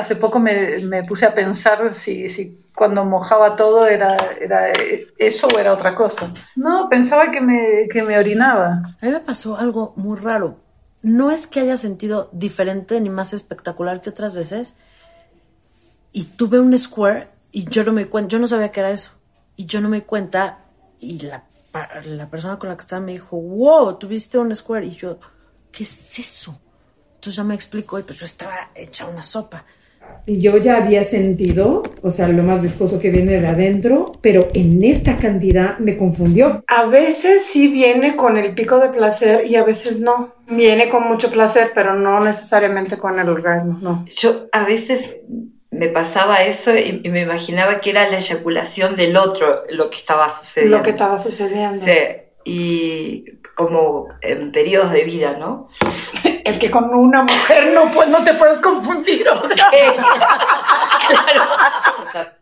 hace poco me, me, puse a pensar si, si cuando mojaba todo era, era eso o era otra cosa. No, pensaba que me, que me orinaba. A mí me pasó algo muy raro. No es que haya sentido diferente ni más espectacular que otras veces. Y tuve un square y yo no me cuenta, yo no sabía que era eso. Y yo no me cuenta y la, la persona con la que estaba me dijo, wow, tuviste un square. Y yo, ¿qué es eso? Entonces ya me explicó y pues yo estaba hecha una sopa. Yo ya había sentido, o sea, lo más viscoso que viene de adentro, pero en esta cantidad me confundió. A veces sí viene con el pico de placer y a veces no. Viene con mucho placer, pero no necesariamente con el orgasmo, no. Yo a veces me pasaba eso y, me imaginaba que era la eyaculación del otro lo que estaba sucediendo. Lo que estaba sucediendo. Sí, y como en periodos de vida, ¿no? Es que con una mujer no, pues, no te puedes confundir, o sea. o sea,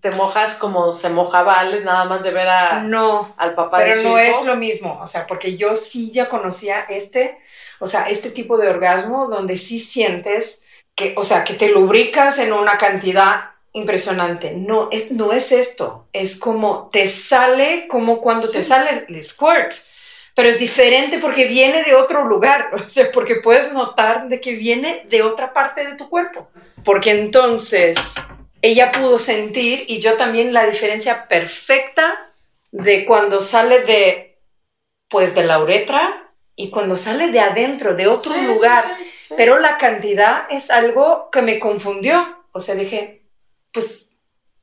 te, mojas como se mojaba Ale, nada más de ver a, no, al papá pero de su no es lo mismo, o sea, porque yo sí ya conocía este, o sea, este tipo de orgasmo donde sí sientes que, o sea, que te lubricas en una cantidad impresionante. No, es, no es esto, es como te sale como cuando te sale el squirt, pero es diferente porque viene de otro lugar, o sea, porque puedes notar de que viene de otra parte de tu cuerpo, porque entonces ella pudo sentir y yo también la diferencia perfecta de cuando sale de, pues, de la uretra y cuando sale de adentro, de otro lugar, pero la cantidad es algo que me confundió. O sea, dije, pues,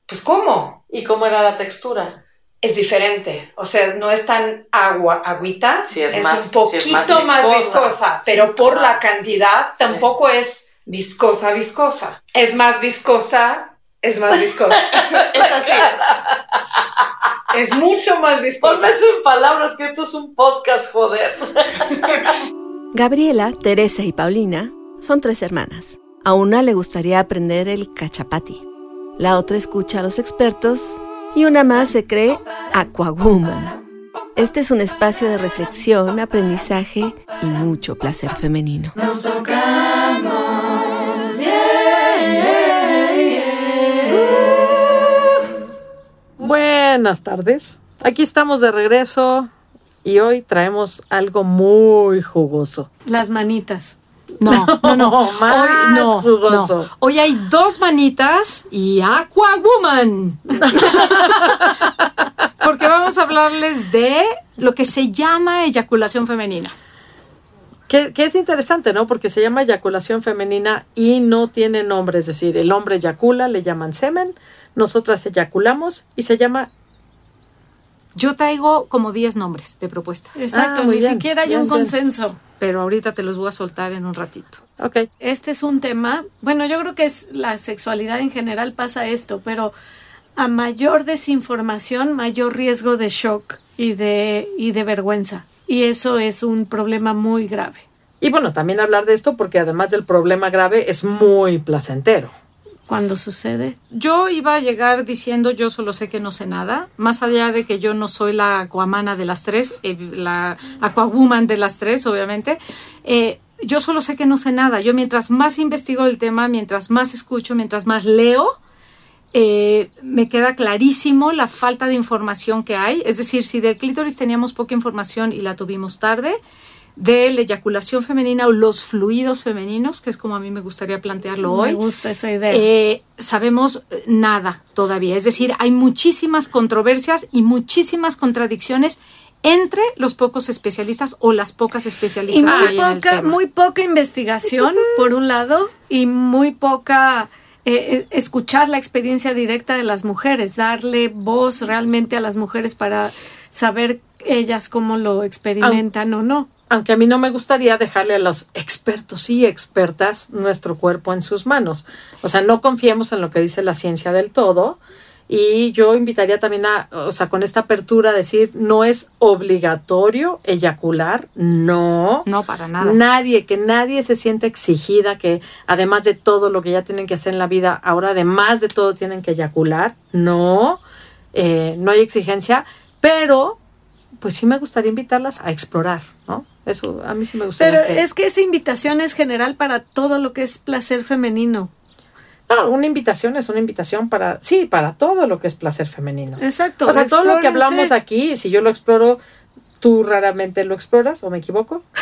pues ¿cómo? ¿Y cómo era la textura? Es diferente, o sea, no es tan agua, agüita, es, un poquito más viscosa, pero por la cantidad tampoco es viscosa, viscosa. Es más viscosa, es más viscosa. es así. es mucho más viscosa. Ponme eso en palabras que esto es un podcast, joder. Gabriela, Teresa y Paulina son tres hermanas. A una le gustaría aprender el cachapati, la otra escucha a los expertos y una más se cree Aquawoman. Este es un espacio de reflexión, aprendizaje y mucho placer femenino. Buenas tardes. Aquí estamos de regreso y hoy traemos algo muy jugoso. Las manitas. No, no, no. Más hoy, no, jugoso. Hoy hay dos manitas y Aqua Woman. Porque vamos a hablarles de lo que se llama eyaculación femenina. Que, que, es interesante, ¿no? Porque se llama eyaculación femenina y no tiene nombre. Es decir, el hombre eyacula, le llaman semen, nosotras eyaculamos y se llama yo traigo como 10 nombres de propuestas. Exacto, ah, ni siquiera hay un consenso, pero ahorita te los voy a soltar en un ratito. Ok. Este es un tema, bueno, yo creo que es la sexualidad en general pasa esto, pero a mayor desinformación, mayor riesgo de shock y de, y de vergüenza. Y eso es un problema muy grave. Y bueno, también hablar de esto porque además del problema grave es muy placentero cuando sucede. Yo iba a llegar diciendo yo solo sé que no sé nada, más allá de que yo no soy la acuamana de las tres, eh, la aquawoman de las tres, obviamente. Eh, yo solo sé que no sé nada. Yo mientras más investigo el tema, mientras más escucho, mientras más leo, eh, me queda clarísimo la falta de información que hay. Es decir, si del clítoris teníamos poca información y la tuvimos tarde, de la eyaculación femenina o los fluidos femeninos, que es como a mí me gustaría plantearlo hoy. Me gusta esa idea. Eh, sabemos eh, nada todavía. Es decir, hay muchísimas controversias y muchísimas contradicciones entre los pocos especialistas o las pocas especialistas muy que hay poca, en el tema. Muy poca investigación, por un lado, y muy poca eh, escuchar la experiencia directa de las mujeres, darle voz realmente a las mujeres para saber ellas cómo lo experimentan o no aunque a mí no me gustaría dejarle a los expertos y expertas nuestro cuerpo en sus manos. O sea, no confiemos en lo que dice la ciencia del todo. Y yo invitaría también a, o sea, con esta apertura a decir, no es obligatorio eyacular, no. No, para nada. Nadie, que nadie se siente exigida, que además de todo lo que ya tienen que hacer en la vida, ahora además de todo tienen que eyacular, no. Eh, no hay exigencia, pero pues sí me gustaría invitarlas a explorar, ¿no? Eso a mí sí me gusta. Pero es que esa invitación es general para todo lo que es placer femenino. No, una invitación es una invitación para, sí, para todo lo que es placer femenino. Exacto. O sea, todo lo que hablamos aquí, si yo lo exploro, tú raramente lo exploras o me equivoco.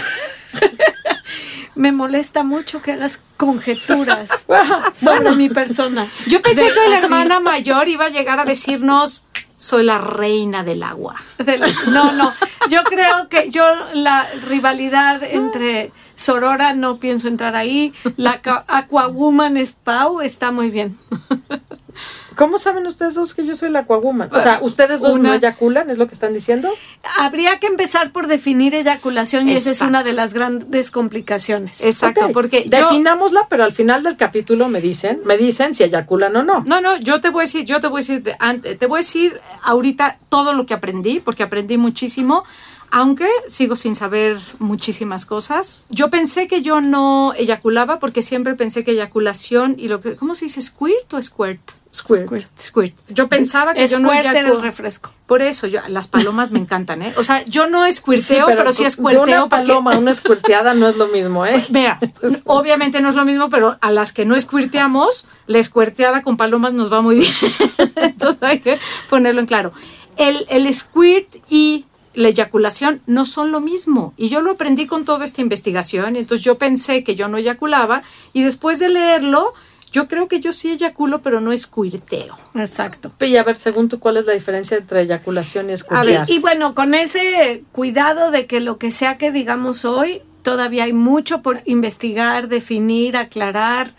Me molesta mucho que hagas conjeturas sobre mi persona. Yo pensé De- que la así, hermana mayor iba a llegar a decirnos, soy la reina del agua. del- no, no. Yo creo que yo la rivalidad entre Sorora no pienso entrar ahí. La Aquawoman es Pau, está muy bien. ¿Cómo saben ustedes dos que yo soy la Aquawoman? O sea, ¿ustedes dos no eyaculan? ¿Es lo que están diciendo? Habría que empezar por definir eyaculación y esa es una de las grandes complicaciones. Exacto, porque yo, Definámosla, pero al final del capítulo me dicen, me dicen si eyaculan o no. No, no, yo te voy a decir, yo te voy a decir, te voy a decir ahorita todo lo que aprendí, porque aprendí muchísimo, aunque sigo sin saber muchísimas cosas. Yo pensé que yo no eyaculaba porque siempre pensé que eyaculación y lo que, ¿cómo se dice? ¿Squirt o squirt? Squirt. Squirt. Yo pensaba que yo no Squirt en el eyaculaba. refresco. Por eso, yo, las palomas me encantan, ¿eh? O sea, yo no Sí, squirteo, pero, sí una paloma una escuerteada no es lo mismo, ¿eh? Vea, obviamente no es lo mismo, pero a las que no escuirteamos, la escuerteada con palomas nos va muy bien. Entonces hay que ponerlo en claro. El, el squirt y la eyaculación no son lo mismo. Y yo lo aprendí con toda esta investigación. Entonces yo pensé que yo no eyaculaba y después de leerlo, yo creo que yo sí eyaculo, pero no escuirteo. Exacto. Y a ver, según tú, ¿cuál es la diferencia entre eyaculación y A escuertear? ver, y bueno, con ese cuidado de que lo que sea que digamos hoy, todavía hay mucho por investigar, definir, aclarar,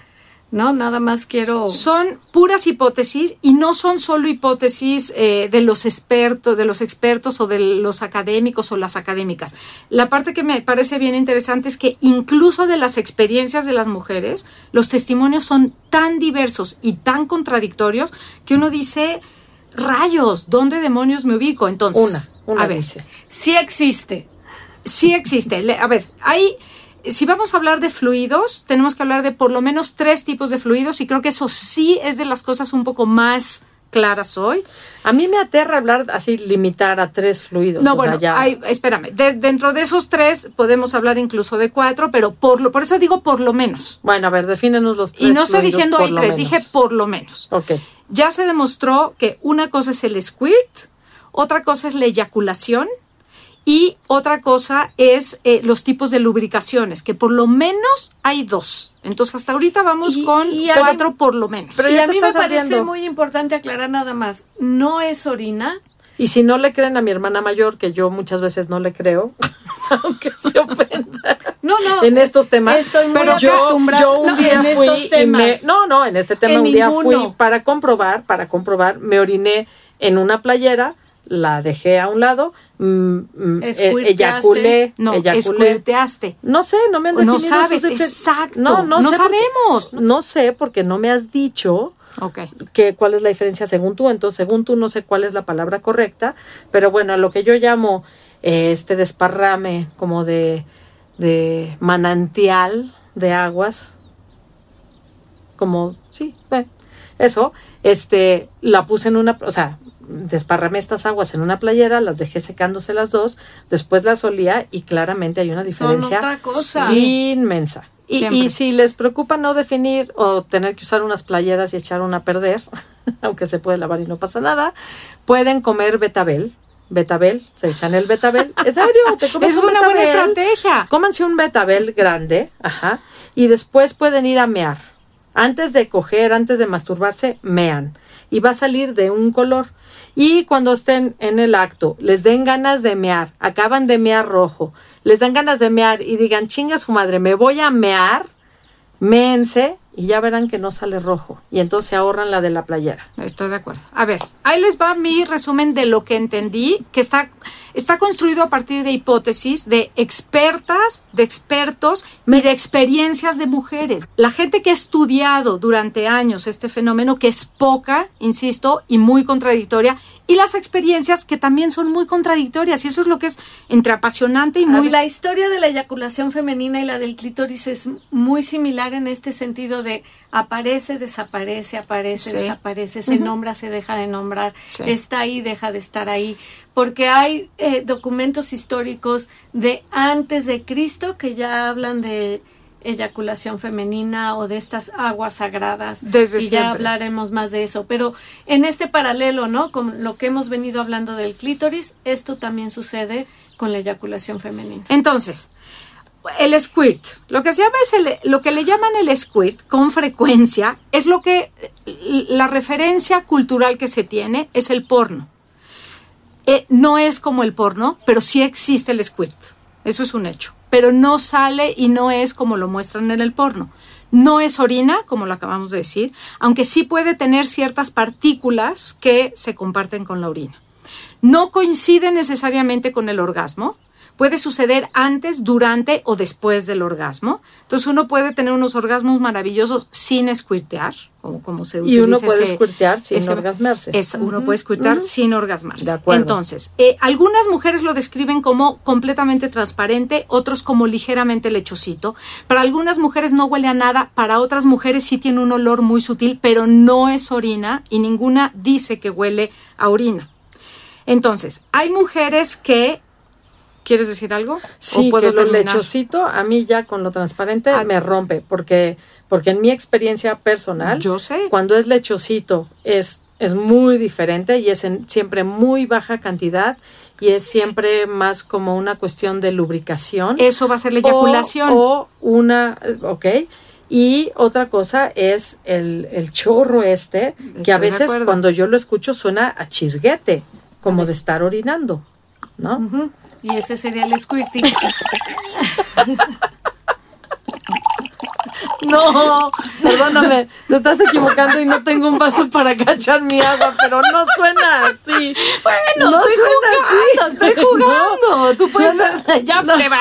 ¿no? Nada más quiero... Son puras hipótesis y no son solo hipótesis eh, de los expertos, de los expertos o de los académicos o las académicas. La parte que me parece bien interesante es que incluso de las experiencias de las mujeres, los testimonios son tan diversos y tan contradictorios que uno dice, rayos, ¿dónde demonios me ubico? Entonces, Una, una a ver, dice. Sí existe. Sí existe. Le- A ver, hay, si vamos a hablar de fluidos, tenemos que hablar de por lo menos tres tipos de fluidos y creo que eso sí es de las cosas un poco más claras hoy. A mí me aterra hablar así, limitar a tres fluidos. No, o sea, bueno, ya- hay- espérame, de- dentro de esos tres podemos hablar incluso de cuatro, pero por, lo, por eso digo por lo menos. Bueno, a ver, defínenos los tres Y no estoy diciendo hay tres, menos. dije por lo menos. Ok. Ya se demostró que una cosa es el squirt, otra cosa es la eyaculación y otra cosa es eh, los tipos de lubricaciones, que por lo menos hay dos. Entonces hasta ahorita vamos Y- con y a mí- cuatro por lo menos. Pero y ya a mí me parece abriendo. muy importante aclarar nada más. No es orina. Y si no le creen a mi hermana mayor, que yo muchas veces no le creo, aunque se ofenda No, no. en estos temas, Estoy muy pero yo, acostumbrada- yo un no, día en fui estos y temas. me, no, no, en este tema En un día fui para comprobar, para comprobar, me oriné en una playera, la dejé a un lado, mm, mm, Escuirteaste. eyaculé, no, eyaculé. No sé, no me han No definido sabes, esos dife- exacto. No, no, No sé porque- sabemos. no sé porque no me has dicho Ok. que cuál es la diferencia según tú. Entonces, según tú, no sé cuál es la palabra correcta, pero bueno, a lo que yo llamo eh, este desparrame como de, de manantial de aguas, como, sí, ve, eso, este, la puse en una, o sea, desparramé estas aguas en una playera, las dejé secándose las dos, después las olía y claramente hay una Son diferencia otra cosa. inmensa. Y, si les preocupa no definir o tener que usar unas playeras y echar una a perder, aunque se puede lavar y no pasa nada, pueden comer betabel. Betabel, se echan el betabel. ¿En serio? ¿Te comes Es un una buena estrategia. Cómanse un betabel grande, ajá, y después pueden ir a mear. Antes de coger, antes de masturbarse, mean. Y va a salir de un color. Y cuando estén en el acto, les den ganas de mear, acaban de mear rojo, les dan ganas de mear y digan, chinga su madre, me voy a mear, méense y ya verán que no sale rojo. Y entonces ahorran la de la playera. Estoy de acuerdo. A ver, ahí les va mi resumen de lo que entendí, que está, está construido a partir de hipótesis de expertas, de expertos y de experiencias de mujeres. La gente que ha estudiado durante años este fenómeno, que es poca, insisto, y muy contradictoria, y las experiencias que también son muy contradictorias, y eso es lo que es entre apasionante y muy... La historia de la eyaculación femenina y la del clítoris es muy similar en este sentido de aparece, desaparece, aparece, Sí. desaparece, se nombra, se deja de nombrar, Sí. está ahí, deja de estar ahí, porque hay eh, documentos históricos de antes de Cristo que ya hablan de eyaculación femenina o de estas aguas sagradas. Desde y ya hablaremos más de eso. Pero en este paralelo, ¿no? Con lo que hemos venido hablando del clítoris, esto también sucede con la eyaculación femenina. Entonces, el squirt, lo que se llama es el, lo que le llaman el squirt con frecuencia es lo que la referencia cultural que se tiene es el porno. Eh, no es como el porno, pero sí existe el squirt. Eso es un hecho. Pero no sale y no es como lo muestran en el porno. No es orina, como lo acabamos de decir, aunque sí puede tener ciertas partículas que se comparten con la orina. No coincide necesariamente con el orgasmo. Puede suceder antes, durante o después del orgasmo. Entonces uno puede tener unos orgasmos maravillosos sin squirtear, como, como se Y utiliza uno puede squirtear sin ese- orgasmarse. es, uno puede squirtear sin orgasmarse. De acuerdo. Entonces, eh, algunas mujeres lo describen como completamente transparente, otros como ligeramente lechosito. Para algunas mujeres no huele a nada, para otras mujeres sí tiene un olor muy sutil, pero no es orina y ninguna dice que huele a orina. Entonces, hay mujeres que... ¿Quieres decir algo? Sí, ¿O puedo que lo terminar? lechosito a mí ya con lo transparente Ah. me rompe, porque, porque en mi experiencia personal, Yo sé. cuando es lechosito es, es muy diferente y es en siempre muy baja cantidad y es siempre más como una cuestión de lubricación. Eso va a ser la eyaculación. O, o una, ok. Y otra cosa es el, el chorro este, que a veces cuando yo lo escucho suena a chisguete, como de estar orinando, ¿no? Y ese sería el squirting. No, perdóname, te estás equivocando y no tengo un vaso para cachar mi agua, pero no suena así. Bueno, No estoy suena jugando, estoy jugando. Tú puedes. Suena- ya se va.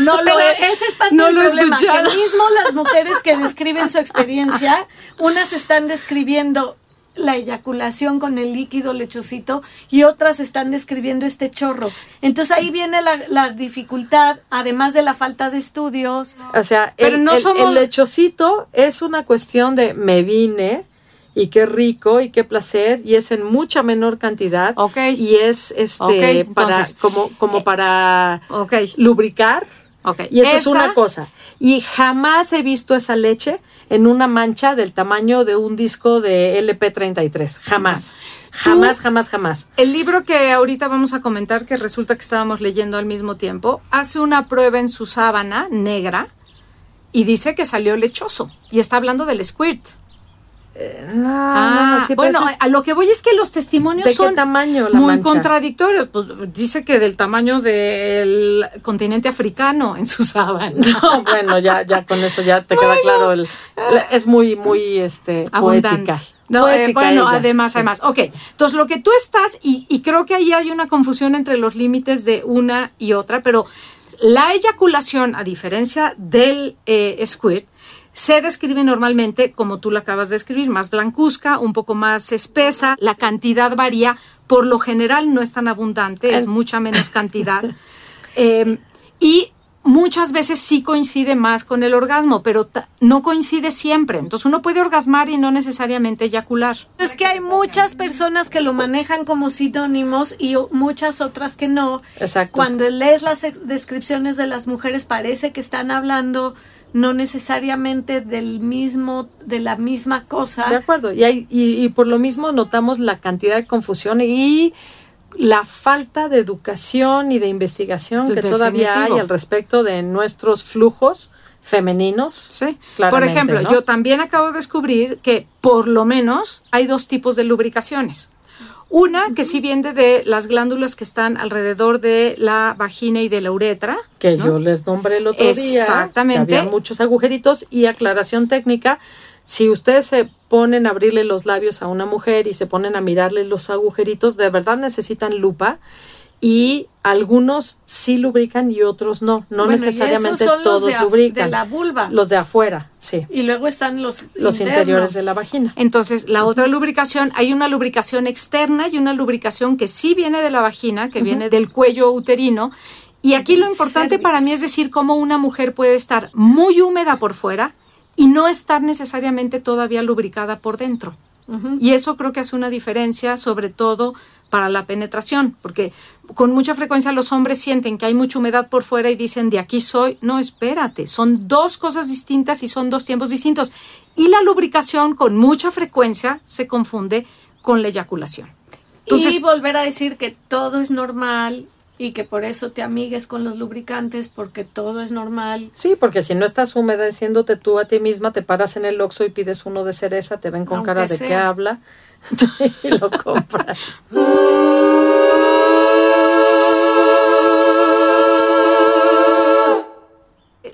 No lo ese es parte no del lo problema, escuchado. que mismo las mujeres que describen su experiencia, unas están describiendo la eyaculación con el líquido lechosito y otras están describiendo este chorro. Entonces ahí viene la, la dificultad, además de la falta de estudios. O sea, Pero el, no el- somos- el lechocito es una cuestión de me vine y qué rico y qué placer y es en mucha menor cantidad y es este para entonces, como como para Ok. lubricar Ok. y eso es Esa- una cosa y jamás he visto esa leche en una mancha del tamaño de un disco de LP33 jamás jamás jamás jamás El libro que ahorita vamos a comentar, que resulta que estábamos leyendo al mismo tiempo, hace una prueba en su sábana negra y dice que salió lechoso. Y está hablando del squirt. No, Ah, no, pero bueno, es- a lo que voy es que los testimonios ¿De qué son tamaño la muy mancha? contradictorios. Pues dice que del tamaño del continente africano en su sábana. No, bueno, ya, ya con eso ya te queda claro. El, es muy, muy este, abundante. poética. No, eh, bueno, ella, además, sí. además. Ok, entonces lo que tú estás, y, y creo que ahí hay una confusión entre los límites de una y otra, pero la eyaculación, a diferencia del eh, squirt, se describe normalmente, como tú la acabas de escribir, más blancuzca, un poco más espesa, la cantidad varía, por lo general no es tan abundante, es mucha menos cantidad. Eh, y muchas veces sí coincide más con el orgasmo, pero no coincide siempre. Entonces uno puede orgasmar y no necesariamente eyacular. Es que hay muchas personas que lo manejan como sinónimos y muchas otras que no. Exacto. Cuando lees las descripciones de las mujeres parece que están hablando no necesariamente del mismo, de la misma cosa. De acuerdo. Y, hay, y, y por lo mismo notamos la cantidad de confusión y la falta de educación y de investigación que Definitivo. todavía hay al respecto de nuestros flujos femeninos. Sí. Por ejemplo, ¿no? yo también acabo de descubrir que por lo menos hay dos tipos de lubricaciones. Una que sí viene de las glándulas que están alrededor de la vagina y de la uretra. que ¿no? yo les nombré el otro día. Exactamente. había muchos agujeritos y aclaración técnica. Si ustedes se ponen a abrirle los labios a una mujer y se ponen a mirarle los agujeritos, de verdad necesitan lupa y algunos sí lubrican y otros no. No Bueno, necesariamente todos de lubrican. de la vulva. Los de afuera, sí. Y luego están los, Los internos. interiores de la vagina. Entonces, la otra lubricación, hay una lubricación externa y una lubricación que sí viene de la vagina, que viene del cuello uterino. Y aquí lo importante para mí es decir cómo una mujer puede estar muy húmeda por fuera y no estar necesariamente todavía lubricada por dentro. Y eso creo que hace una diferencia, sobre todo para la penetración, porque con mucha frecuencia los hombres sienten que hay mucha humedad por fuera y dicen de aquí soy. No, espérate, son dos cosas distintas y son dos tiempos distintos. Y la lubricación con mucha frecuencia se confunde con la eyaculación. y volver a decir que todo es normal y que por eso te amigues con los lubricantes porque todo es normal. Sí, porque si no estás humedeciéndote tú a ti misma, te paras en el oxo y pides uno de cereza, te ven con cara de que habla y lo compras.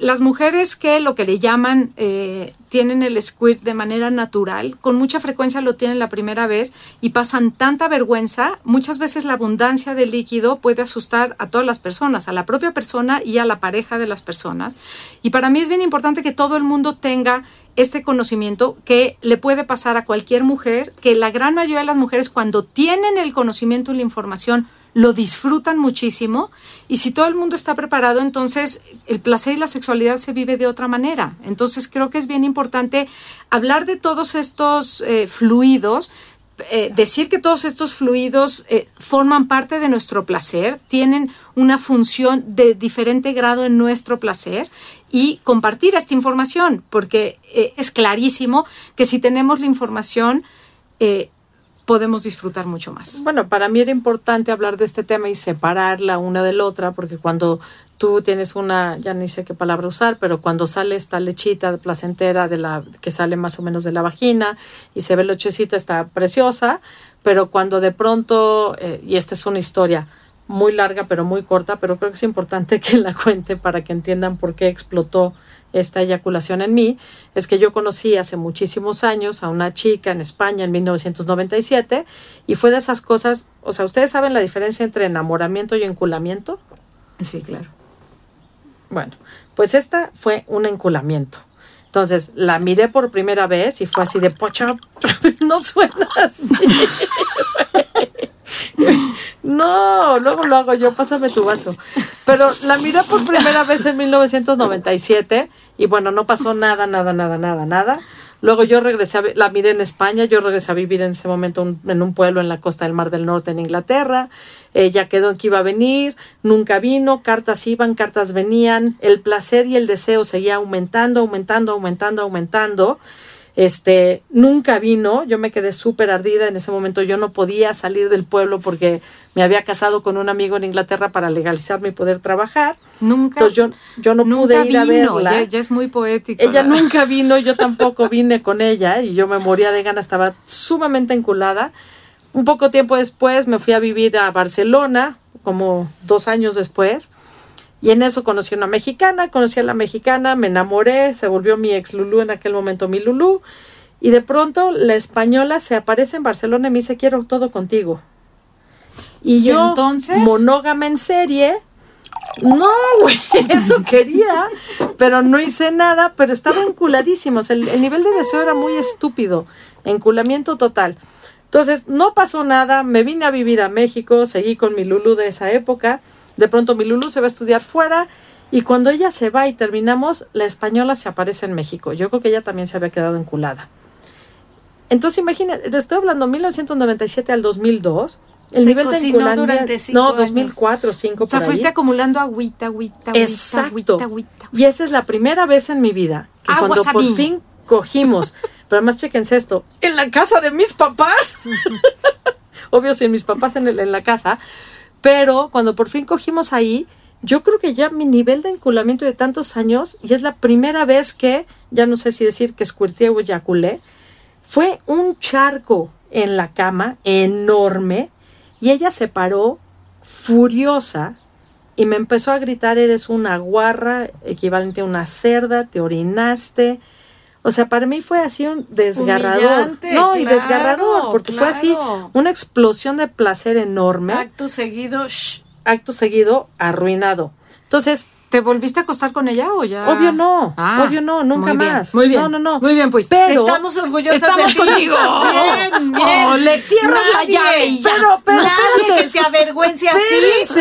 las mujeres que lo que le llaman eh, tienen el squirt de manera natural, con mucha frecuencia lo tienen la primera vez y pasan tanta vergüenza, muchas veces la abundancia de líquido puede asustar a todas las personas, a la propia persona y a la pareja de las personas. Y para mí es bien importante que todo el mundo tenga este conocimiento que le puede pasar a cualquier mujer, que la gran mayoría de las mujeres cuando tienen el conocimiento y la información lo disfrutan muchísimo y si todo el mundo está preparado, entonces el placer y la sexualidad se vive de otra manera. Entonces creo que es bien importante hablar de todos estos eh, fluidos, eh, decir que todos estos fluidos eh, forman parte de nuestro placer, tienen una función de diferente grado en nuestro placer y compartir esta información, porque es clarísimo que si tenemos la información, podemos disfrutar mucho más. Bueno, para mí era importante hablar de este tema y separarla una de la otra, porque cuando tú tienes una, ya ni sé qué palabra usar, pero cuando sale esta lechita placentera de la que sale más o menos de la vagina y se ve lechecita está preciosa, pero cuando de pronto, eh, y esta es una historia muy larga pero muy corta, pero creo que es importante que la cuente para que entiendan por qué explotó esta eyaculación en mí es que yo conocí hace muchísimos años a una chica en España en 1997 y fue de esas cosas, o sea, ¿ustedes saben la diferencia entre enamoramiento y enculamiento? Sí, claro. Bueno, pues esta fue un enculamiento. Entonces la miré por primera vez y fue así de pocha, no suena así. No, luego lo hago yo, pásame tu vaso. Pero la miré por primera vez en 1997 y bueno, no pasó nada, nada, nada, nada, nada. Luego yo regresé, a, la miré en España, yo regresé a vivir en ese momento en un pueblo en la costa del Mar del Norte en Inglaterra. Ella quedó en que iba a venir, nunca vino, cartas iban, cartas venían, el placer y el deseo seguía aumentando, aumentando, aumentando, aumentando. Este, nunca vino, yo me quedé súper ardida en ese momento, yo no podía salir del pueblo porque me había casado con un amigo en Inglaterra para legalizarme y poder trabajar. Nunca. Entonces yo, yo no pude ir a verla. Ya, es muy poético. Ella nunca vino, yo tampoco vine con ella y yo me moría de ganas, estaba sumamente enculada. Un poco tiempo después me fui a vivir a Barcelona, como dos años después y en eso conocí a una mexicana, conocí a la mexicana, me enamoré, se volvió mi ex Lulú en aquel momento mi Lulú. Y de pronto la española se aparece en Barcelona y me dice, quiero todo contigo. Y yo, entonces? monógama en serie, no, güey, eso quería, pero no hice nada, pero estaba enculadísimo. el, el nivel de deseo era muy estúpido, enculamiento total. Entonces, no pasó nada, me vine a vivir a México, seguí con mi Lulú de esa época de pronto mi Lulu se va a estudiar fuera y cuando ella se va y terminamos, la española se aparece en México. Yo creo que ella también se había quedado enculada. Entonces imagínate, estoy hablando 1997 al 2002. El nivel de enculancia. No, 2004, 2005. O sea, fuiste acumulando agüita, agüita, agüita, Exacto. Agüita, Y esa es la primera vez en mi vida que cuando por fin cogimos, pero además chequense esto, en la casa de mis papás. Obvio, sin mis papás en, el, en la casa pero cuando por fin cogimos ahí, yo creo que ya mi nivel de enculamiento de tantos años, y es la primera vez que, ya no sé si decir que squirté o eyaculé, fue un charco en la cama enorme y ella se paró furiosa y me empezó a gritar, eres una guarra, equivalente a una cerda, te orinaste. O sea, para mí fue así un desgarrador. no, y desgarrador, porque fue así una explosión de placer enorme. Acto seguido, acto seguido, arruinado. Entonces, ¿Te volviste a acostar con ella o ya? Obvio no, Ah, obvio no, nunca muy bien, más. Muy bien. No, no, no. Muy bien, pues. Pero Estamos orgullosos Estamos de ti. contigo. Bien, bien. Oh, le cierras la Nadie, llave y ya. Pero, pero, Nadie espérate. que se avergüence así merece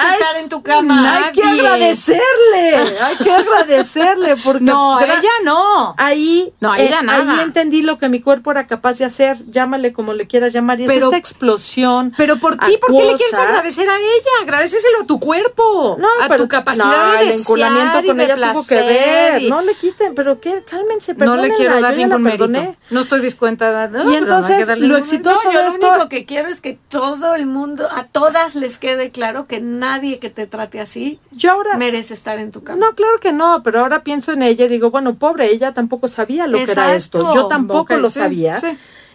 Hay- estar en tu cama. Hay que Nadie. agradecerle, hay que agradecerle porque No, gra- ella no. Ahí, No, eh, ella nada. ahí entendí lo que mi cuerpo era capaz de hacer, llámale como le quieras llamar, y es Pero- esta explosión. Pero por ti, ¿por qué le quieres agradecer a ella? Agradeceselo a tu cuerpo. No, a pero tu capacidad de el enculamiento y con ella tuvo que ver. y- No le quiten, pero qué, cálmense, No le quiero dar ningún mérito. No estoy discuenta. No, que entonces, lo exitoso No, yo de lo esto único que quiero es que todo el mundo, a todas les quede claro que nadie que te trate así Yo ahora merece estar en tu cama. No, claro que no, pero ahora pienso en ella y digo, bueno, pobre, ella tampoco sabía lo que era esto. Yo tampoco lo sí, sabía. sí.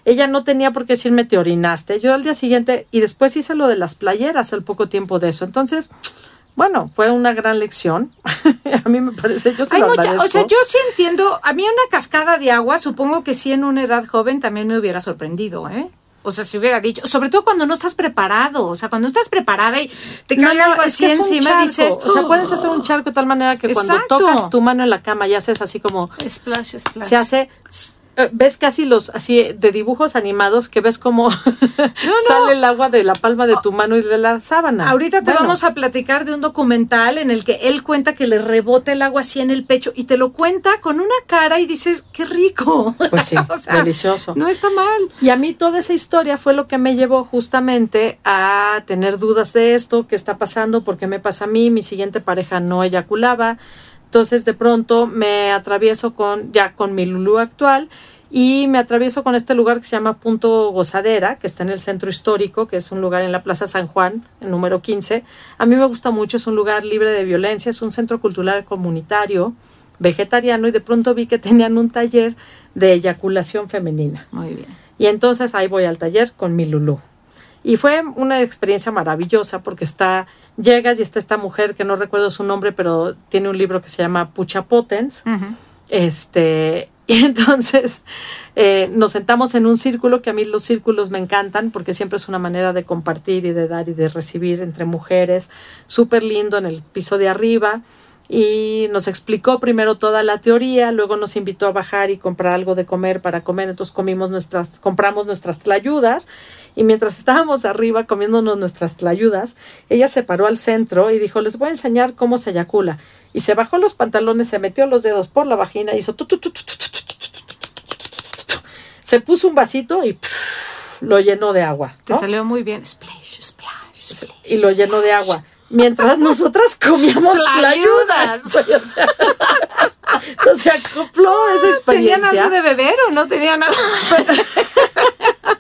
Ella no tenía por qué decirme te orinaste. Yo al día siguiente, y después hice lo de las playeras al poco tiempo de eso. Entonces, bueno, fue una gran lección. a mí me parece, yo se Hay lo mucha, o sea, yo sí entiendo, a mí una cascada de agua, supongo que sí en una edad joven también me hubiera sorprendido, ¿eh? O sea, si hubiera dicho, sobre todo cuando no estás preparado, o sea, cuando estás preparada y te cae no, algo es así que es un encima, dices, o sea, puedes hacer un charco de tal manera que cuando tocas tu mano en la cama y haces así como Splash, splash. se hace ves casi los así de dibujos animados que ves como sale el agua de la palma de tu mano y de la sábana. Ahorita te Bueno, vamos a platicar de un documental en el que él cuenta que le rebota el agua así en el pecho y te lo cuenta con una cara y dices, qué rico. Pues sí, O sea, delicioso. No está mal. Y a mí toda esa historia fue lo que me llevó justamente a tener dudas de esto, qué está pasando, por qué me pasa a mí, mi siguiente pareja no eyaculaba. Entonces de pronto me atravieso con ya con mi Lulú actual y me atravieso con este lugar que se llama Punto Gozadera, que está en el centro histórico, que es un lugar en la Plaza San Juan, el número 15. A mí me gusta mucho, es un lugar libre de violencia, es un centro cultural comunitario, vegetariano y de pronto vi que tenían un taller de eyaculación femenina. Muy bien. Y entonces ahí voy al taller con mi Lulú. Y fue una experiencia maravillosa porque está, llegas y está esta mujer que no recuerdo su nombre, pero tiene un libro que se llama Pucha Potens. Este, y entonces eh, nos sentamos en un círculo, que a mí los círculos me encantan porque siempre es una manera de compartir y de dar y de recibir entre mujeres. Súper lindo en el piso de arriba y nos explicó primero toda la teoría, luego nos invitó a bajar y comprar algo de comer para comer, entonces comimos nuestras, compramos nuestras tlayudas y mientras estábamos arriba comiéndonos nuestras tlayudas, ella se paró al centro y dijo, les voy a enseñar cómo se eyacula. Y se bajó los pantalones, se metió los dedos por la vagina, hizo se puso un vasito y lo llenó de agua. Te salió muy bien, splash, splash. splash y lo llenó de agua. Mientras nosotras comíamos tlayudas. O sea, entonces acopló esa ¿Tenían experiencia. algo de beber o no tenían nada?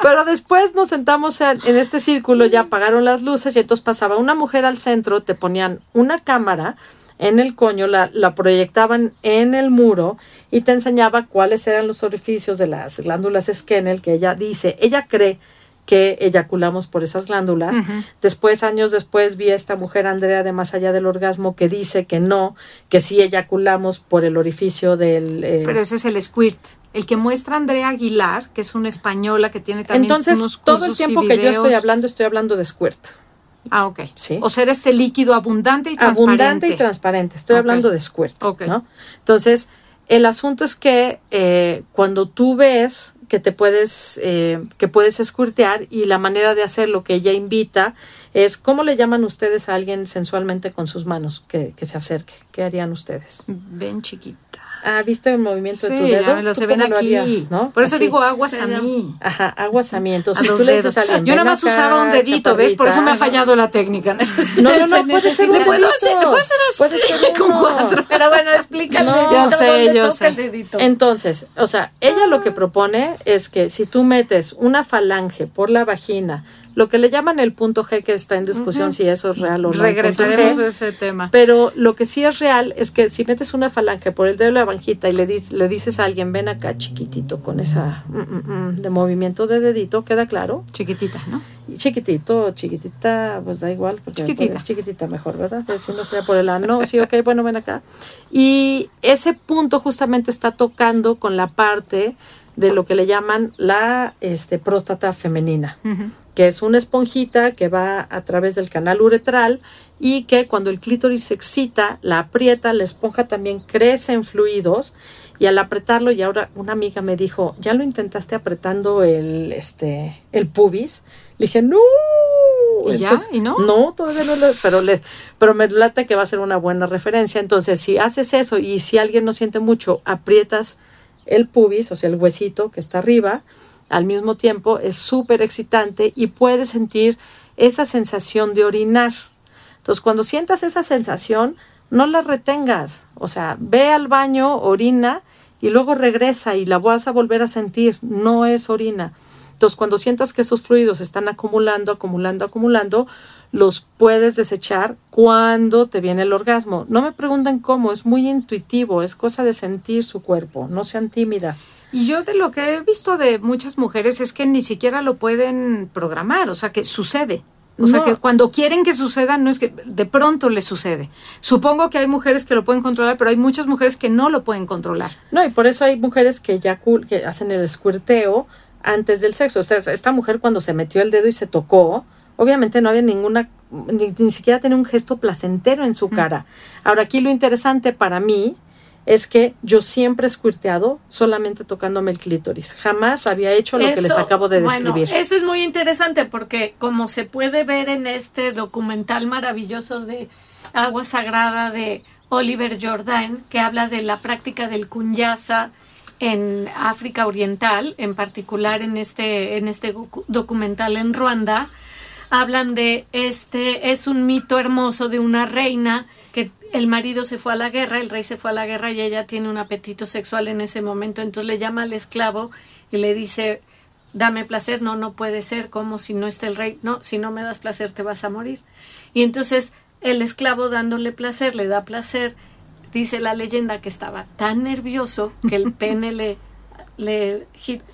Pero después nos sentamos en, en este círculo, ya apagaron las luces y entonces pasaba una mujer al centro, te ponían una cámara en el coño, la, la proyectaban en el muro y te enseñaba cuáles eran los orificios de las glándulas Skennel que ella dice, ella cree que eyaculamos por esas glándulas. Después, años después, vi a esta mujer, Andrea, de Más Allá del Orgasmo, que dice que no, que sí eyaculamos por el orificio del... eh, Pero ese es el squirt. El que muestra Andrea Aguilar, que es una española que tiene también Entonces, unos todo el cursos tiempo que yo estoy hablando, estoy hablando de squirt. Ah, ok. Sí. O sea, este líquido abundante y transparente. abundante y transparente. Estoy hablando de squirt. Ok. ¿no? Entonces, el asunto es que eh, cuando tú ves que te puedes, eh, que puedes squirtear y la manera de hacerlo que ella invita es, ¿cómo le llaman ustedes a alguien sensualmente con sus manos que, que se acerque? ¿Qué harían ustedes? Ven chiquita. Ah, ¿viste el movimiento de tu dedo? lo ¿Tú se ven lo aquí. harías, ¿no? Por eso Así. digo aguas a mí. Ajá, aguas a mí. Entonces, tú le dices a alguien, Yo "Ven nada más acá, usaba un dedito, ¿ves? Por eso me ha chaparrita". fallado la técnica. No, no, no, Se puede ser un dedito. Puede ser con uno. cuatro. Pero bueno, explícale. No, yo sé, yo sé. el dedito. Entonces, o sea, ella lo que propone es que si tú metes una falange por la vagina, lo que le llaman el punto G, que está en discusión si eso es real o no. Regresaremos G, a ese tema. Pero lo que sí es real es que si metes una falange por el dedo de la vanjita y le, dis- le dices a alguien, ven acá chiquitito con esa mm, mm, mm, de movimiento de dedito, ¿queda claro? Chiquitita, ¿no? Chiquitito, chiquitita, pues da igual. porque Chiquitita. chiquitita mejor, ¿verdad? Pero si no sería por el ano, sí, ok, bueno, ven acá. Y ese punto justamente está tocando con la parte de lo que le llaman la este, próstata femenina, que es una esponjita que va a través del canal uretral y que cuando el clítoris se excita, la aprieta, la esponja también crece en fluidos y al apretarlo, y ahora una amiga me dijo, ¿ya lo intentaste apretando el, este, el pubis? Le dije, no. ¿Y ya? ¿Y no? No, todavía no lo, pero les, pero me late que va a ser una buena referencia. Entonces, si haces eso y si alguien no siente mucho, aprietas el pubis, o sea, el huesito que está arriba, al mismo tiempo es súper excitante y puedes sentir esa sensación de orinar. Entonces, cuando sientas esa sensación, no la retengas. O sea, ve al baño, orina y luego regresa y la vas a volver a sentir. No es orina. Entonces, cuando sientas que esos fluidos están acumulando, acumulando, acumulando, los puedes desechar cuando te viene el orgasmo. No me pregunten cómo, es muy intuitivo, es cosa de sentir su cuerpo, no sean tímidas. Y yo de lo que he visto de muchas mujeres es que ni siquiera lo pueden programar, o sea, que sucede. O sea, que cuando quieren que suceda, no es que de pronto les sucede. Supongo que hay mujeres que lo pueden controlar, pero hay muchas mujeres que no lo pueden controlar. No, y por eso hay mujeres que ya que hacen el escuerteo antes del sexo. O sea, esta mujer cuando se metió el dedo y se tocó, obviamente no había ninguna, ni, siquiera tenía un gesto placentero en su cara. Ahora aquí lo interesante para mí es que yo siempre he squirteado solamente tocándome el clítoris. Jamás había hecho lo que les acabo de describir. Bueno, eso es muy interesante porque como se puede ver en este documental maravilloso de Agua Sagrada de Oliver Jordan, que habla de la práctica del kunyasa en África Oriental, en particular en este, en este documental en Ruanda, hablan de este, es un mito hermoso de una reina que el marido se fue a la guerra, el rey se fue a la guerra y ella tiene un apetito sexual en ese momento, entonces le llama al esclavo y le dice, dame placer, no, no puede ser, como si no está el rey, no, si no me das placer te vas a morir. Y entonces el esclavo dándole placer, le da placer, dice la leyenda que estaba tan nervioso que el pene le le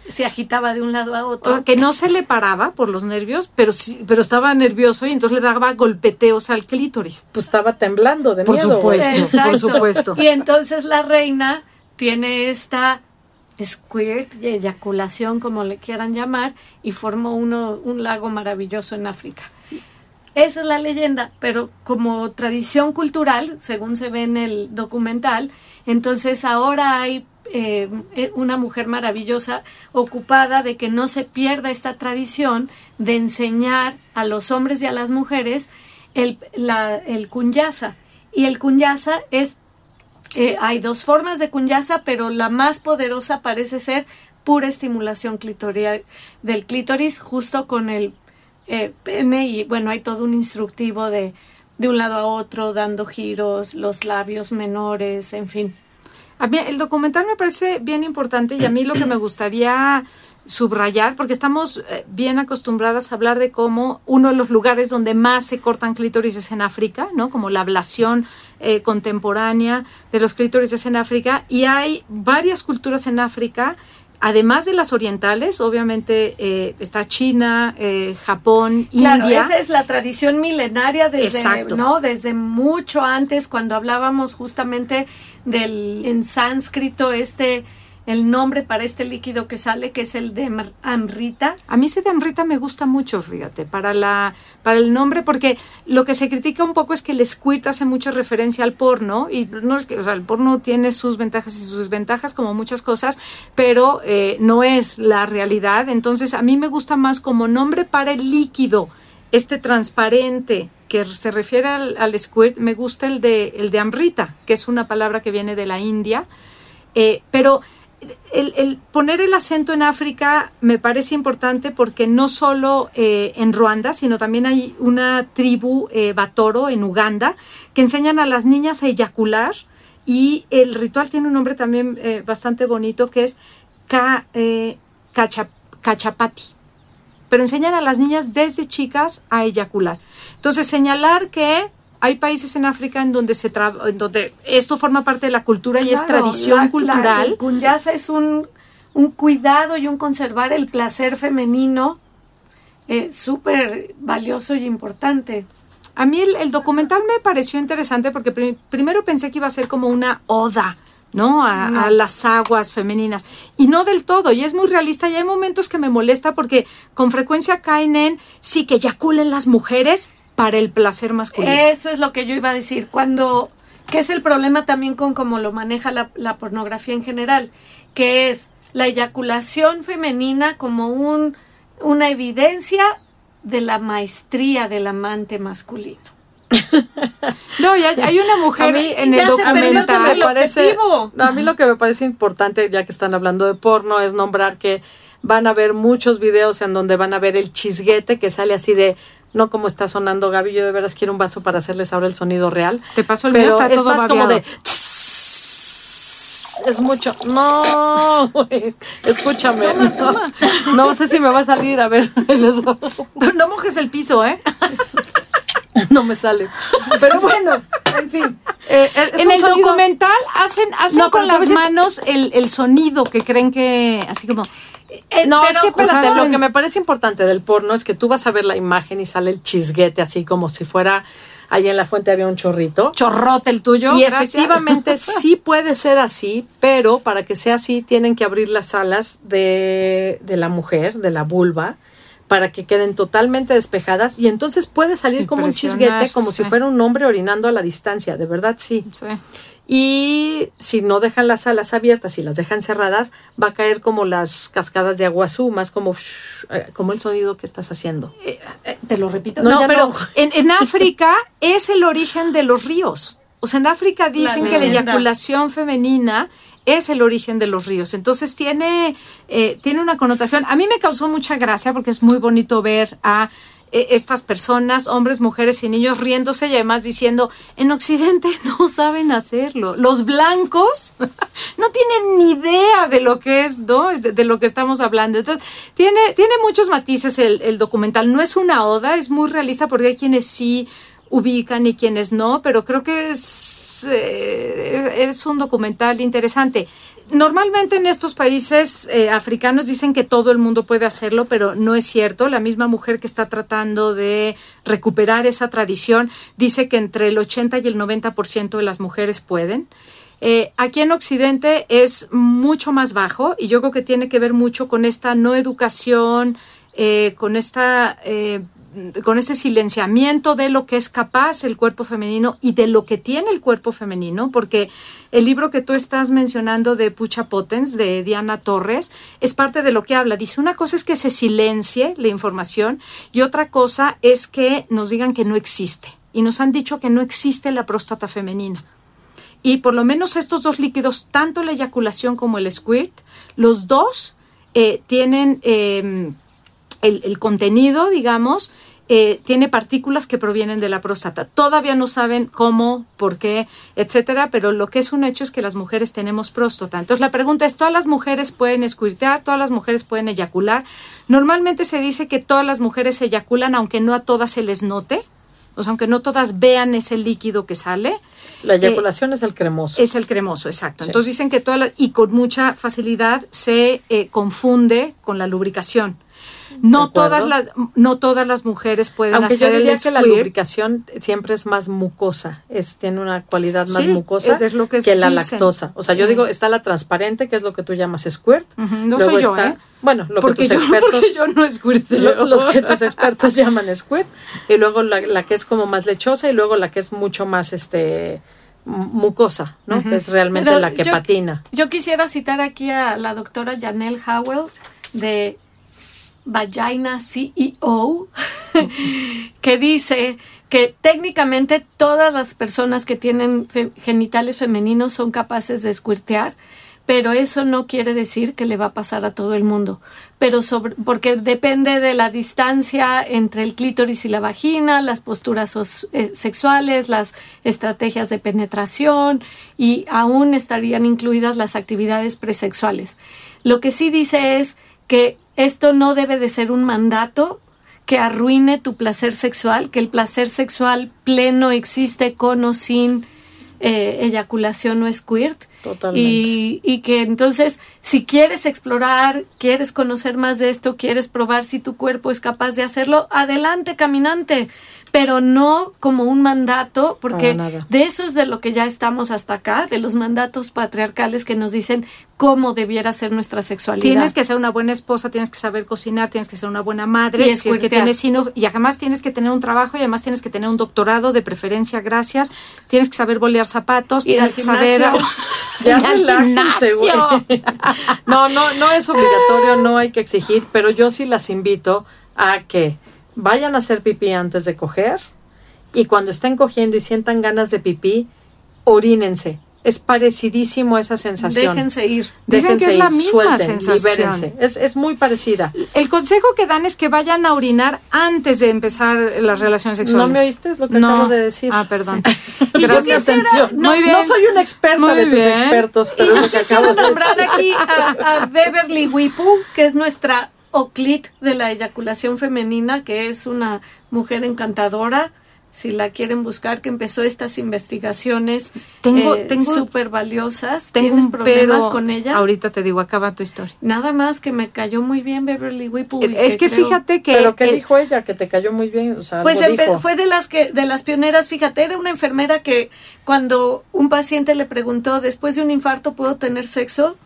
se agitaba de un lado a otro. Que no se le paraba por los nervios, pero sí, pero estaba nervioso y entonces le daba golpeteos al clítoris. Pues estaba temblando de por miedo. Supuesto, por supuesto. Y entonces la reina tiene esta squirt, eyaculación, como le quieran llamar, y formó uno, un lago maravilloso en África. Esa es la leyenda, pero como tradición cultural, según se ve en el documental, entonces ahora hay eh, eh, una mujer maravillosa ocupada de que no se pierda esta tradición de enseñar a los hombres y a las mujeres el, la, el kunyasa. Y el kunyasa es, eh, hay dos formas de kunyasa, pero la más poderosa parece ser pura estimulación clitorial del clítoris justo con el pene y bueno, hay todo un instructivo de, de un lado a otro, dando giros, los labios menores, en fin. A mí el documental me parece bien importante y a mí lo que me gustaría subrayar, porque estamos eh, bien acostumbradas a hablar de cómo uno de los lugares donde más se cortan clítoris es en África, ¿no? Como la ablación eh, contemporánea de los clítoris es en África y hay varias culturas en África además de las orientales, obviamente eh, está China, eh, Japón, claro, India. Esa es la tradición milenaria desde, ¿no? desde mucho antes, cuando hablábamos justamente del en sánscrito este el nombre para este líquido que sale, que es el de amrita. A mí ese de amrita me gusta mucho, fíjate, para, la, para el nombre, porque lo que se critica un poco es que el squirt hace mucha referencia al porno, y no es que, o sea, el porno tiene sus ventajas y sus desventajas, como muchas cosas, pero eh, no es la realidad. Entonces, a mí me gusta más como nombre para el líquido, este transparente, que se refiere al, squirt, me gusta el de, el de amrita, que es una palabra que viene de la India, eh, pero el, poner el acento en África me parece importante porque no solo eh, en Ruanda, sino también hay una tribu eh, Batoro en Uganda que enseñan a las niñas a eyacular y el ritual tiene un nombre también eh, bastante bonito que es Cachapati. Pero enseñan a las niñas desde chicas a eyacular. Entonces, señalar que hay países en África en donde se en donde esto forma parte de la cultura y es tradición cultural. el kunyasa es un, cuidado y un conservar el placer femenino eh, súper valioso y importante. A mí el, documental me pareció interesante porque primero pensé que iba a ser como una oda ¿no? A, a las aguas femeninas. Y no del todo, y es muy realista, y hay momentos que me molesta porque con frecuencia caen en sí que eyaculen las mujeres para el placer masculino. Eso es lo que yo iba a decir. Cuando, que es el problema también con cómo lo maneja la, la pornografía en general, que es la eyaculación femenina como un, una evidencia de la maestría del amante masculino. No, y hay, hay una mujer A mí en el documental. me parece-. No, a mí lo que me parece importante, ya que están hablando de porno, es nombrar que van a ver muchos videos en donde van a ver el chisguete que sale así de, no como está sonando Gaby, yo de veras quiero un vaso para hacerles ahora el sonido real. Te pasó el pero mío, está es todo más como de... Es mucho. No, escúchame. No, no sé si me va a salir. A ver, no mojes el piso, ¿eh? no me sale. Pero bueno, en fin. eh, es en un el sonido- documental hacen, hacen No, con las manos el, el sonido que creen que, así como, Eh, No, es que espérate, justo- lo que me parece importante del porno es que tú vas a ver la imagen y sale el chisguete así como si fuera ahí en la fuente había un chorrito. chorrote el tuyo. Y gracias. efectivamente sí puede ser así, pero para que sea así tienen que abrir las alas de, de la mujer, de la vulva, para que queden totalmente despejadas y entonces puede salir como un chisguete, como si fuera un hombre orinando a la distancia, de verdad sí. Sí. Y si no dejan las alas abiertas y las dejan cerradas, va a caer como las cascadas de aguazú, más como, shh, eh, como el sonido que estás haciendo. Eh, Te lo repito. No, pero no. En, en África es el origen de los ríos. O sea, en África dicen que la eyaculación femenina es el origen de los ríos. Entonces tiene, eh, tiene una connotación. A mí me causó mucha gracia porque es muy bonito ver a eh, estas personas, hombres, mujeres y niños, riéndose y además diciendo, en Occidente no saben hacerlo. Los blancos no tienen ni idea de lo que es, ¿no? De, lo que estamos hablando. Entonces, tiene, tiene muchos matices el documental. No es una oda, es muy realista porque hay quienes sí ubican y quienes no, pero creo que es, eh, es un documental interesante. Normalmente en estos países eh, africanos dicen que todo el mundo puede hacerlo, pero no es cierto. La misma mujer que está tratando de recuperar esa tradición dice que entre el 80 y el 90% de las mujeres pueden. Eh, aquí en Occidente es mucho más bajo y yo creo que tiene que ver mucho con esta no educación, con esta con este silenciamiento de lo que es capaz el cuerpo femenino y de lo que tiene el cuerpo femenino, porque el libro que tú estás mencionando de Pucha Potens, de Diana Torres, es parte de lo que habla. Dice, una cosa es que se silencie la información y otra cosa es que nos digan que no existe. Y nos han dicho que no existe la próstata femenina. Y por lo menos estos dos líquidos, tanto la eyaculación como el squirt, los dos eh, tienen eh, el, el contenido, digamos, eh, tiene partículas que provienen de la próstata. Todavía no saben cómo, por qué, etcétera, pero lo que es un hecho es que las mujeres tenemos próstata. Entonces la pregunta es, ¿todas las mujeres pueden squirtear? ¿Todas las mujeres pueden eyacular? Normalmente se dice que todas las mujeres eyaculan, aunque no a todas se les note, o sea, aunque no todas vean ese líquido que sale. La eyaculación es el cremoso. Es el cremoso, exacto. Sí. Entonces dicen que toda la- y con mucha facilidad se eh, confunde con la lubricación. No todas las no todas las mujeres pueden Aunque yo hacer diría el que la squirt. lubricación siempre es más mucosa, es, tiene una cualidad más Sí, mucosa es- lo que la lactosa. O sea, yo digo, está la transparente, que es lo que tú llamas squirt. No Luego soy yo, está- ¿eh? Bueno, lo porque, que yo, tus expertos... porque yo no squirteo. lo- los que tus expertos llaman squirt. Y luego la, la que es como más lechosa y luego la que es mucho más este mu- mucosa, ¿no? Que es realmente Pero la que yo- patina. Yo quisiera citar aquí a la doctora Janelle Howell de Vagina CEO, que dice que técnicamente todas las personas que tienen genitales femeninos son capaces de squirtear, pero eso no quiere decir que le va a pasar a todo el mundo. Pero sobre, porque depende de la distancia entre el clítoris y la vagina, las posturas os- eh, sexuales, las estrategias de penetración y aún estarían incluidas las actividades presexuales. Lo que sí dice es que esto no debe de ser un mandato que arruine tu placer sexual, que el placer sexual pleno existe con o sin eh, eyaculación o squirt Totalmente. Y, y que entonces, si quieres explorar, quieres conocer más de esto, quieres probar si tu cuerpo es capaz de hacerlo, adelante, caminante pero no como un mandato, porque de eso es de lo que ya estamos hasta acá, de los mandatos patriarcales que nos dicen cómo debiera ser nuestra sexualidad. Tienes que ser una buena esposa, tienes que saber cocinar, tienes que ser una buena madre, Y si es que tienes hijos, y además tienes que tener un trabajo y además tienes que tener un doctorado, de preferencia, gracias. Tienes que saber bolear zapatos, tienes que saber. Ya relájense, güey. No, no, no es obligatorio, no hay que exigir, pero yo sí las invito a que vayan a hacer pipí antes de coger y cuando estén cogiendo y sientan ganas de pipí, orínense. Es parecidísimo esa sensación. Déjense ir. Dicen que Déjense es la ir, misma suelten, sensación. libérense. Es, es muy parecida. El consejo que dan es que vayan a orinar antes de empezar las relaciones sexuales. ¿No me oíste? Es lo que No. acabo de decir. Ah, perdón. Y yo Gracias. atención. Muy bien. No soy una experta Muy de tus bien. expertos, Y pero es yo lo que acabo de nombrar decir. aquí a, a Beverly Whipple, que es nuestra Oclit de la eyaculación femenina, que es una mujer encantadora. Si la quieren buscar, que empezó estas investigaciones Tengo- eh, tengo- súper valiosas. Tengo ¿Tienes un problemas pero. con ella? Ahorita te digo, acaba tu historia. Nada más que me cayó muy bien Beverly Whipple. es que creo- fíjate que. ¿Pero qué el- dijo ella? Que te cayó muy bien. O sea, Pues dijo. fue de las que de las pioneras, fíjate, era una enfermera que cuando un paciente le preguntó, después de un infarto puedo tener sexo,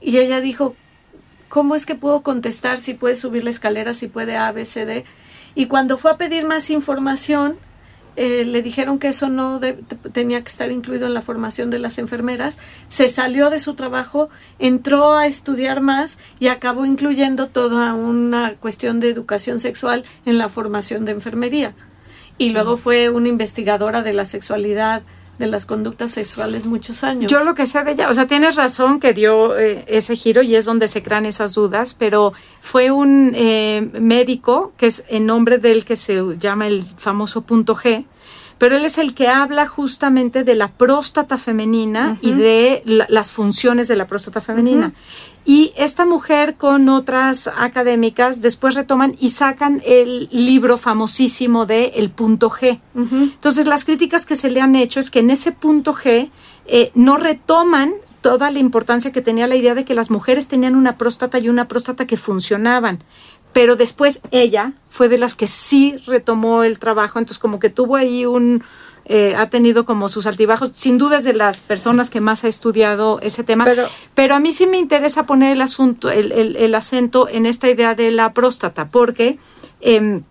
y ella dijo, ¿cómo es que puedo contestar si puede subir la escalera, si puede A, B, C, D? Y cuando fue a pedir más información, eh, le dijeron que eso no de- tenía que estar incluido en la formación de las enfermeras, se salió de su trabajo, entró a estudiar más y acabó incluyendo toda una cuestión de educación sexual en la formación de enfermería. Y luego fue una investigadora de la sexualidad, de las conductas sexuales muchos años. Yo lo que sé de ella, o sea, tienes razón que dio eh, ese giro y es donde se crean esas dudas, pero fue un eh, médico que es en nombre del que se llama el famoso punto G, pero él es el que habla justamente de la próstata femenina y de la- las funciones de la próstata femenina. Y esta mujer con otras académicas después retoman y sacan el libro famosísimo de El punto G. Entonces las críticas que se le han hecho es que en ese punto G eh, no retoman toda la importancia que tenía la idea de que las mujeres tenían una próstata y una próstata que funcionaban. Pero después ella fue de las que sí retomó el trabajo, entonces como que tuvo ahí un, eh, ha tenido como sus altibajos, sin duda es de las personas que más ha estudiado ese tema, Pero- pero, a mí sí me interesa poner el asunto, el, el- el acento en esta idea de la próstata, porque em,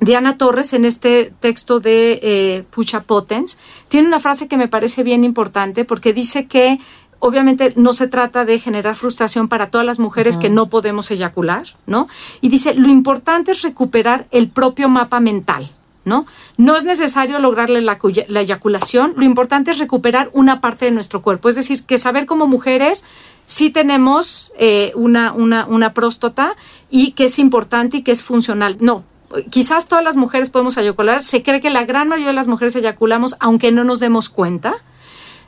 Diana Torres, en este texto de eh, Pucha Potens, tiene una frase que me parece bien importante porque dice que obviamente no se trata de generar frustración para todas las mujeres que no podemos eyacular, ¿no? Y dice, lo importante es recuperar el propio mapa mental. ¿No? No es necesario lograrle la, eyaculación, lo importante es recuperar una parte de nuestro cuerpo. Es decir, que saber como mujeres sí tenemos eh, una, una, una próstata y que es importante y que es funcional. No, quizás todas las mujeres podemos eyacular. Se cree que la gran mayoría de las mujeres eyaculamos aunque no nos demos cuenta.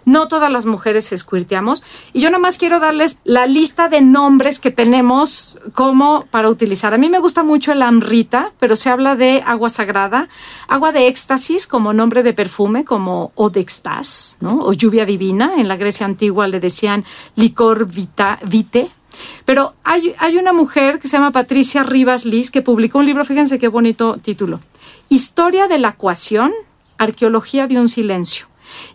No todas las mujeres squirteamos. Y yo nada más quiero darles la lista de nombres que tenemos como para utilizar. A mí me gusta mucho el amrita, pero se habla de agua sagrada, agua de éxtasis como nombre de perfume, como eau d'extase, ¿no? O lluvia divina. En la Grecia antigua le decían licor vita, vite. Pero hay, hay una mujer que se llama Patricia Rivas Liz que publicó un libro, fíjense qué bonito título. Historia de la acuación, arqueología de un silencio.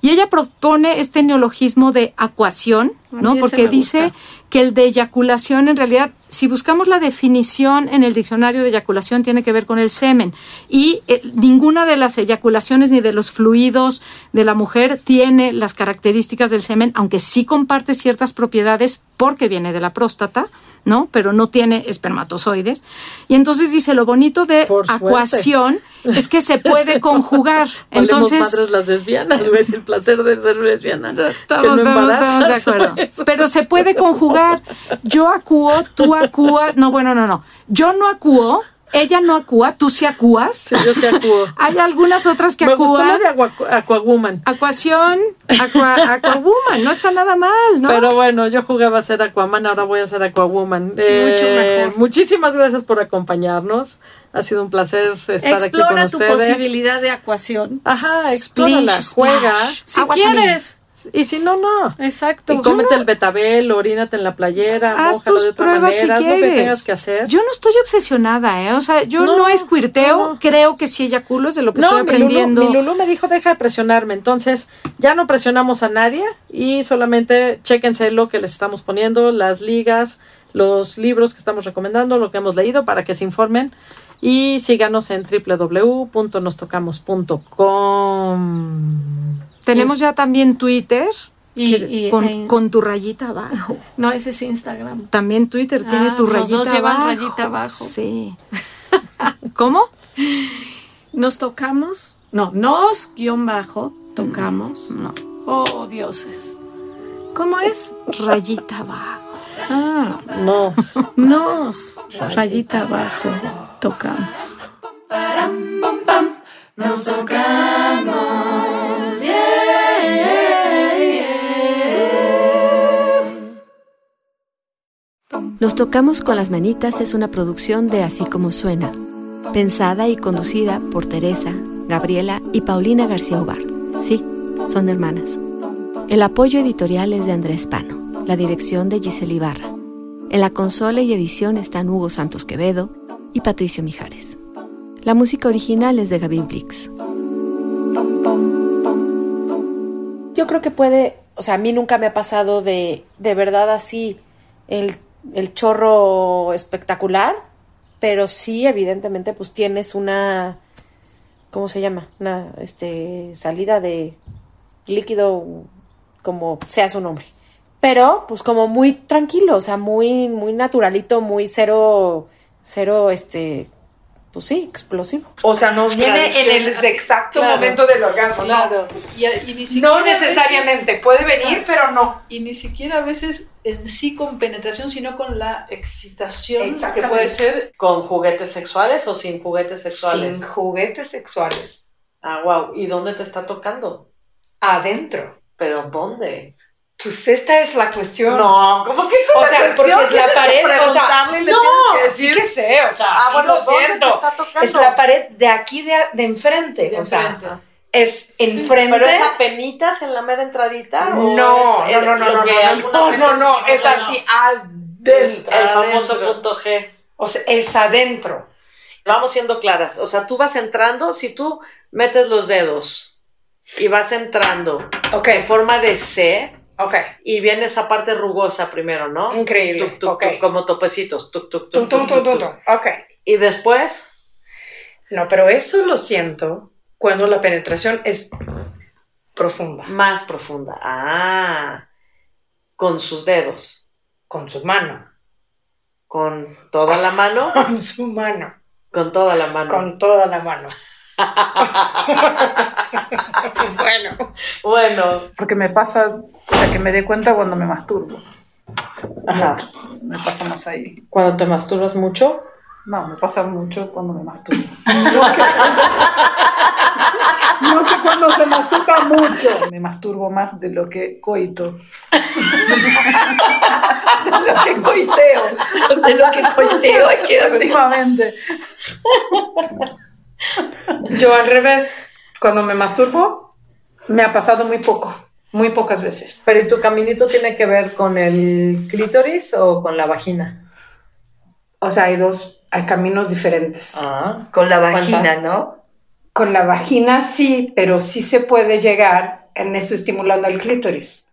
Y ella propone este neologismo de acuación, ¿no? Porque dice gusta. que el de eyaculación en realidad, si buscamos la definición en el diccionario de eyaculación, tiene que ver con el semen. Y eh, ninguna de las eyaculaciones ni de los fluidos de la mujer tiene las características del semen, aunque sí comparte ciertas propiedades porque viene de la próstata, ¿no? Pero no tiene espermatozoides. Y entonces dice, lo bonito de Por suerte. acuación es que se puede conjugar. Entonces, madres las lesbianas, el placer de ser lesbiana. es que Estamos, no de acuerdo. eso Pero se puede conjugar. Yo acúo, tú acúas. No, bueno, no, no. Yo no acúo, ella no acúa, tú sí acúas. Sí, yo sí acúo. Hay algunas otras que Me gustó acúan. la de Aqua, Aquawoman. Acuación, aqua, aquawoman, no está nada mal, ¿no? Pero bueno, yo jugaba a ser Aquaman, ahora voy a ser Aquawoman. Eh, Mucho mejor. Muchísimas gracias por acompañarnos. Ha sido un placer estar aquí con Explora tu ustedes. posibilidad de acuación. Ajá, explórala, juega. splash. Si Aguas a mí. quieres Y si no, no. Exacto. Y cómete el betabel, orínate en la playera, Haz tus de otra pruebas manera, si haz lo que quieres. tengas que hacer. Yo no estoy obsesionada, ¿eh? O sea, yo no, No, es cuirteo, no, no. creo que sí eyaculo, es de lo que estoy mi Lulú- aprendiendo. Mi Lulú me dijo, deja de presionarme. Entonces, ya no presionamos a nadie y solamente chéquense lo que les estamos poniendo, las ligas, los libros que estamos recomendando, lo que hemos leído para que se informen. Y síganos en www.nostocamos.com. Tenemos Es- ya también Twitter Y- que- y- con, y- con tu rayita abajo. No, ese es Instagram. También Twitter tiene Ah, tu los rayita dos llevan abajo. rayita abajo. Sí. ¿Cómo? Nos tocamos. No, nos guion bajo tocamos. No. Oh, dioses. ¿Cómo es? Rayita abajo. Ah, Nos. nos rayita abajo tocamos. Nos tocamos con las manitas es una producción de Así como suena, pensada y conducida por Teresa, Gabriela y Paulina García Ubar. Sí, son hermanas. El apoyo editorial es de Andrés Pano, la dirección de Giselle Ibarra. En la consola y edición están Hugo Santos Quevedo y Patricio Mijares. La música original es de Gaby Blix. Creo que puede, o sea, a mí nunca me ha pasado de, de verdad así el, el chorro espectacular, pero sí, evidentemente, pues tienes una, ¿cómo se llama? Una, este, salida de líquido, como sea su nombre. Pero, pues como muy tranquilo, o sea, muy, muy naturalito, muy cero, cero, este, pues sí, explosivo. O sea, no viene en el exacto Claro. momento del orgasmo, no. Claro. Y, y ni siquiera No a veces- necesariamente, puede venir, pero no. y ni siquiera a veces en sí con penetración, sino con la excitación que puede ser con juguetes sexuales o sin juguetes sexuales. Sin juguetes sexuales. Ah, wow. ¿Y dónde te está tocando? Adentro. ¿Pero dónde? Pues esta es la cuestión. No, ¿cómo que O sea, porque es la pared, o sea, le no, sí que sé, o sea, Ah, sí bueno, lo ¿dónde siento. está? Es la pared de aquí de, de enfrente, De o sea, enfrente. es enfrente. ¿Pero es a penitas en la mera entradita? no, o no, es, eh, no, no, no, no, no, no, no, no, dicen, es no, así adentro. el famoso adentro. punto G. O sea, es adentro. Vamos siendo claras. O sea, tú vas entrando, si tú metes los dedos y vas entrando Ok, en forma de C ok, y viene esa parte rugosa primero, ¿no? increíble. Tuc, tuc, ok. tuc, como topecitos. Tum, tuc. tum. Ok. Y después, No, pero eso lo siento cuando la penetración es profunda, más profunda. Ah, con sus dedos. con su mano, Con toda la mano. con su mano, Con toda la mano. con toda la mano. Bueno, Bueno, Porque me pasa, o sea, que me dé cuenta cuando me masturbo. Ajá. Me pasa más ahí. cuando te masturbas mucho. No, me pasa mucho cuando me masturbo. No que cuando se masturba mucho. Me masturbo más de lo que coito. De lo que coiteo. De lo que coiteo, hay que Últimamente. Yo al revés, cuando me masturbo, me ha pasado muy poco, muy pocas veces. Pero ¿y tu caminito tiene que ver con el clítoris o con la vagina? O sea, hay dos, hay caminos diferentes. Ah. Con la vagina. ¿no? Con la vagina sí, pero sí se puede llegar en eso estimulando el clítoris.